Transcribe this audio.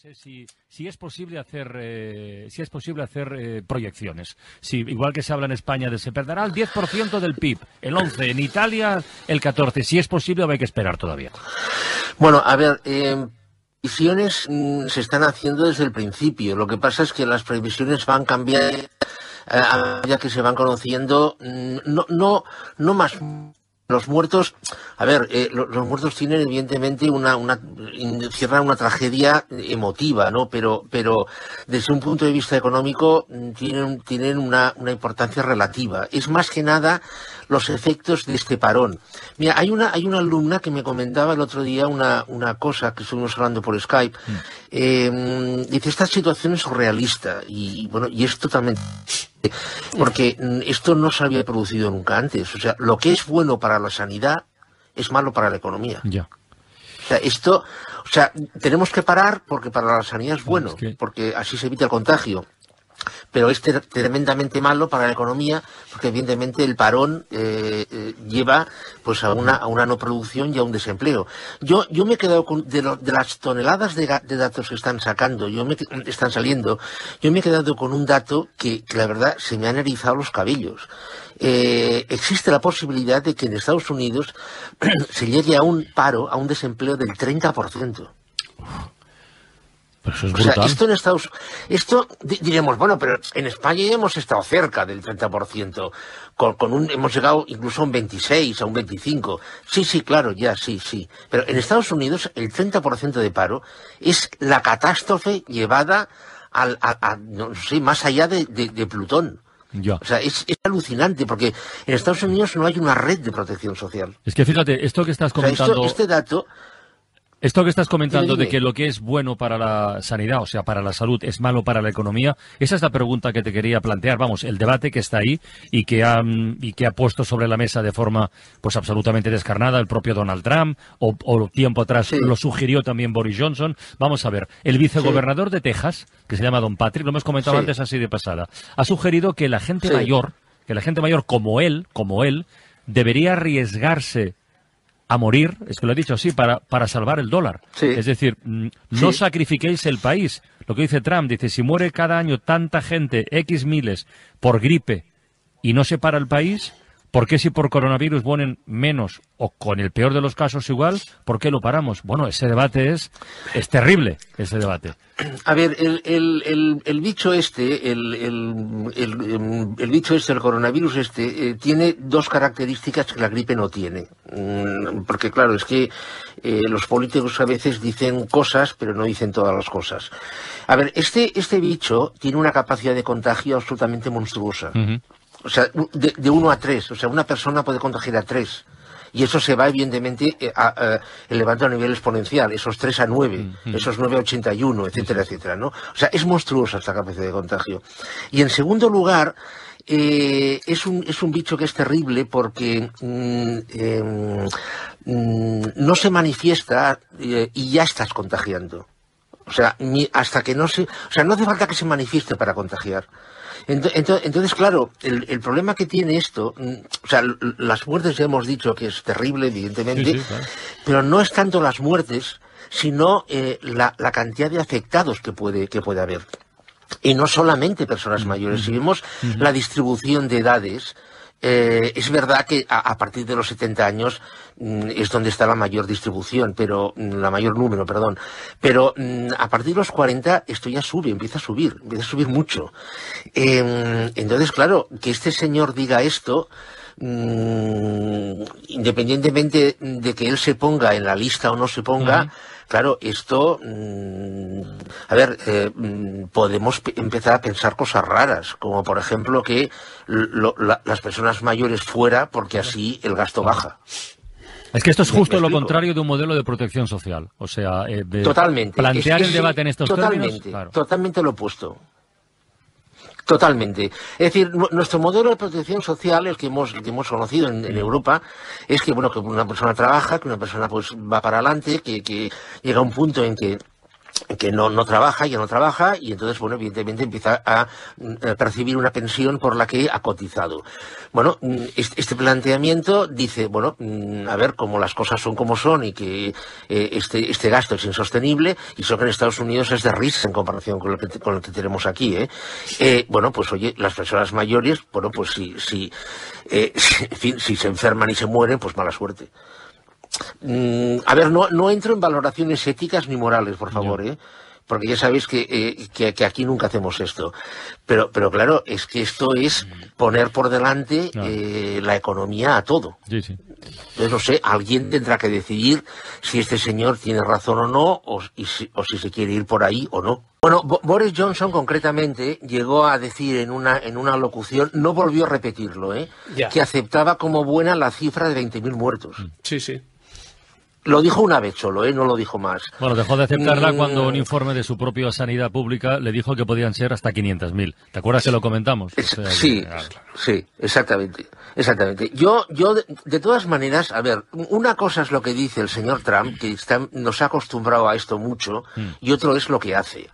sé si, si es posible hacer eh, si es posible hacer eh, proyecciones. Si igual que se habla en España de se perderá el 10% del PIB, el 11, en Italia el 14. Si es posible, hay que esperar todavía. Bueno, a ver, eh, previsiones mm, se están haciendo desde el principio. Lo que pasa es que las previsiones van cambiando eh, a medida que se van conociendo. mm, No, no, no más los muertos, a ver, eh, lo- los, muertos tienen evidentemente una, una encierran una tragedia emotiva, ¿no? Pero, pero desde un punto de vista económico mm, tienen, tienen una, una importancia relativa. Es más que nada los efectos de este parón. Mira, hay una, hay una alumna que me comentaba el otro día una, una cosa que estuvimos hablando por Skype. Eh, mm, dice, esta situación es surrealista y, bueno, y es totalmente porque mm, esto no se había producido nunca antes. O sea, lo que es bueno para la sanidad es malo para la economía. Ya. O sea, esto, o sea, tenemos que parar porque para la sanidad es bueno, porque así se evita el contagio. Pero es tremendamente malo para la economía porque evidentemente el parón eh, eh, lleva pues a una, a una no producción y a un desempleo. Yo, yo me he quedado con, de, las toneladas de, datos que están sacando, yo están saliendo, yo me he quedado con un dato que, que la verdad se me han erizado los cabellos. Eh, existe la posibilidad de que en Estados Unidos se llegue a un paro, a un desempleo del 30%. Pero eso es O sea, esto en Estados esto di- diremos, bueno, pero en España hemos estado cerca del 30%, con, con un, hemos llegado incluso a un 26, a un 25. Sí, sí, claro, ya, sí, sí. Pero en Estados Unidos el 30% de paro es la catástrofe llevada al, a, a- no sé, más allá de, de- de Plutón. Ya. O sea, es, es alucinante porque en Estados Unidos no hay una red de protección social. Es que fíjate, esto que estás O sea, esto- comentando, este dato, esto que estás comentando de que lo que es bueno para la sanidad, o sea, para la salud, es malo para la economía, esa es la pregunta que te quería plantear. Vamos, el debate que está ahí y que ha, y que ha puesto sobre la mesa de forma pues absolutamente descarnada el propio Donald Trump o, o tiempo atrás Sí. lo sugirió también Boris Johnson. Vamos a ver, el vicegobernador de Texas, que se llama Don Patrick, lo hemos comentado Sí. antes así de pasada, ha sugerido que la gente mayor, que la gente mayor como él, como él, debería arriesgarse a morir, es que lo he dicho así, para, para salvar el dólar. Sí. Es decir, mm, no Sí. sacrifiquéis el país. Lo que dice Trump, dice, si muere cada año tanta gente, X miles, por gripe, y no se para el país, ¿por qué si por coronavirus mueren menos, o con el peor de los casos igual, por qué lo paramos? Bueno, ese debate es, es terrible, ese debate. A ver, el, el, el, el bicho este, el, el, bicho este, el coronavirus este, eh, tiene dos características que la gripe no tiene. Mm, Porque claro, es que eh, los políticos a veces dicen cosas, pero no dicen todas las cosas. A ver, este, este bicho tiene una capacidad de contagio absolutamente monstruosa. Ujú. O sea, de, de uno a tres. O sea, una persona puede contagiar a tres. Y eso se va, evidentemente, eh, a- a- elevando a nivel exponencial. Esos tres a nueve, esos nueve a ochenta y uno, etcétera, etcétera, ¿no? O sea, es monstruosa esta capacidad de contagio. Y en segundo lugar, eh, es, un, es un bicho que es terrible porque mm, em, mm, no se manifiesta eh, y ya estás contagiando. O sea, ni- hasta que no se... O sea, no hace falta que se manifieste para contagiar. Ento- ento- Entonces, claro, el, el problema que tiene esto, mm, o sea, las muertes ya hemos dicho que es terrible, evidentemente, Sí, sí, claro. pero no es tanto las muertes, sino eh, la, la cantidad de afectados que puede, que puede haber. Y no solamente personas mayores, si vemos la distribución de edades, eh, es verdad que a, partir de los 70 años mm, es donde está la mayor distribución, pero mm, la mayor número, perdón. Pero mm, a partir de los 40 esto ya sube, empieza a subir, empieza a subir mucho. Eh, entonces, claro, que este señor diga esto, mm, independientemente de que él se ponga en la lista o no se ponga, claro, esto, mm, a ver, eh, mm, podemos pe- empezar a pensar cosas raras, como por ejemplo que lo- la- las personas mayores fuera porque así el gasto baja. Es que esto es justo lo contrario de un modelo de protección social. O sea, eh, de Totalmente. plantear Es- el debate en estos totalmente, términos. claro. Totalmente lo opuesto. Totalmente. Es decir, nu- nuestro modelo de protección social, el que hemos, que hemos conocido en, en Europa, es que bueno, que una persona trabaja, que una persona pues va para adelante, que, que llega a un punto en que que no, no trabaja, ya no trabaja, y entonces, bueno, evidentemente empieza a, percibir una pensión por la que ha cotizado. Bueno, mm, este, planteamiento dice, bueno, mm, a ver, como las cosas son como son y que eh, este, este gasto es insostenible, y eso que en Estados Unidos es de risa en comparación con lo que, con lo que tenemos aquí, ¿eh? ¿eh? Bueno, pues oye, las personas mayores, bueno, pues si, si, eh, si, si se enferman y se mueren, pues mala suerte. Mm, a ver, no, no entro en valoraciones éticas ni morales, por favor, ¿eh? porque ya sabéis eh, que, que, aquí nunca hacemos esto. Pero, pero claro, es que esto es poner por delante eh, la economía a todo. Sí, sí. Entonces, no sé, alguien tendrá que decidir si este señor tiene razón o no, o, si, o si se quiere ir por ahí o no. Bueno, Boris Johnson concretamente llegó a decir en una, en una locución, no volvió a repetirlo, ¿eh? que aceptaba como buena la cifra de 20.000 muertos. Sí, sí. Lo dijo una vez solo, ¿eh? no lo dijo más. Bueno, dejó de aceptarla mm. cuando un informe de su propia sanidad pública le dijo que podían ser hasta 500.000. ¿Te acuerdas que lo comentamos? sí, sí, exactamente. Exactamente. Yo, yo de, todas maneras, a ver, una cosa es lo que dice el señor Trump, que nos ha acostumbrado a esto mucho, mm. y otro es lo que hace.